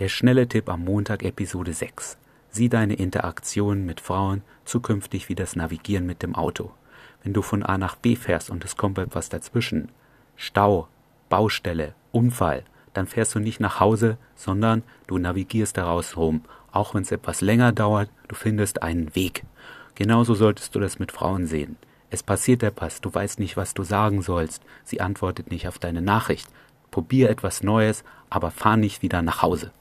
Der schnelle Tipp am Montag Episode 6. Sieh deine Interaktionen mit Frauen zukünftig wie das Navigieren mit dem Auto. Wenn du von A nach B fährst und es kommt etwas dazwischen, Stau, Baustelle, Unfall, dann fährst du nicht nach Hause, sondern du navigierst daraus rum. Auch wenn es etwas länger dauert, du findest einen Weg. Genauso solltest du das mit Frauen sehen. Es passiert etwas, du weißt nicht, was du sagen sollst. Sie antwortet nicht auf deine Nachricht. Probier etwas Neues, aber fahr nicht wieder nach Hause.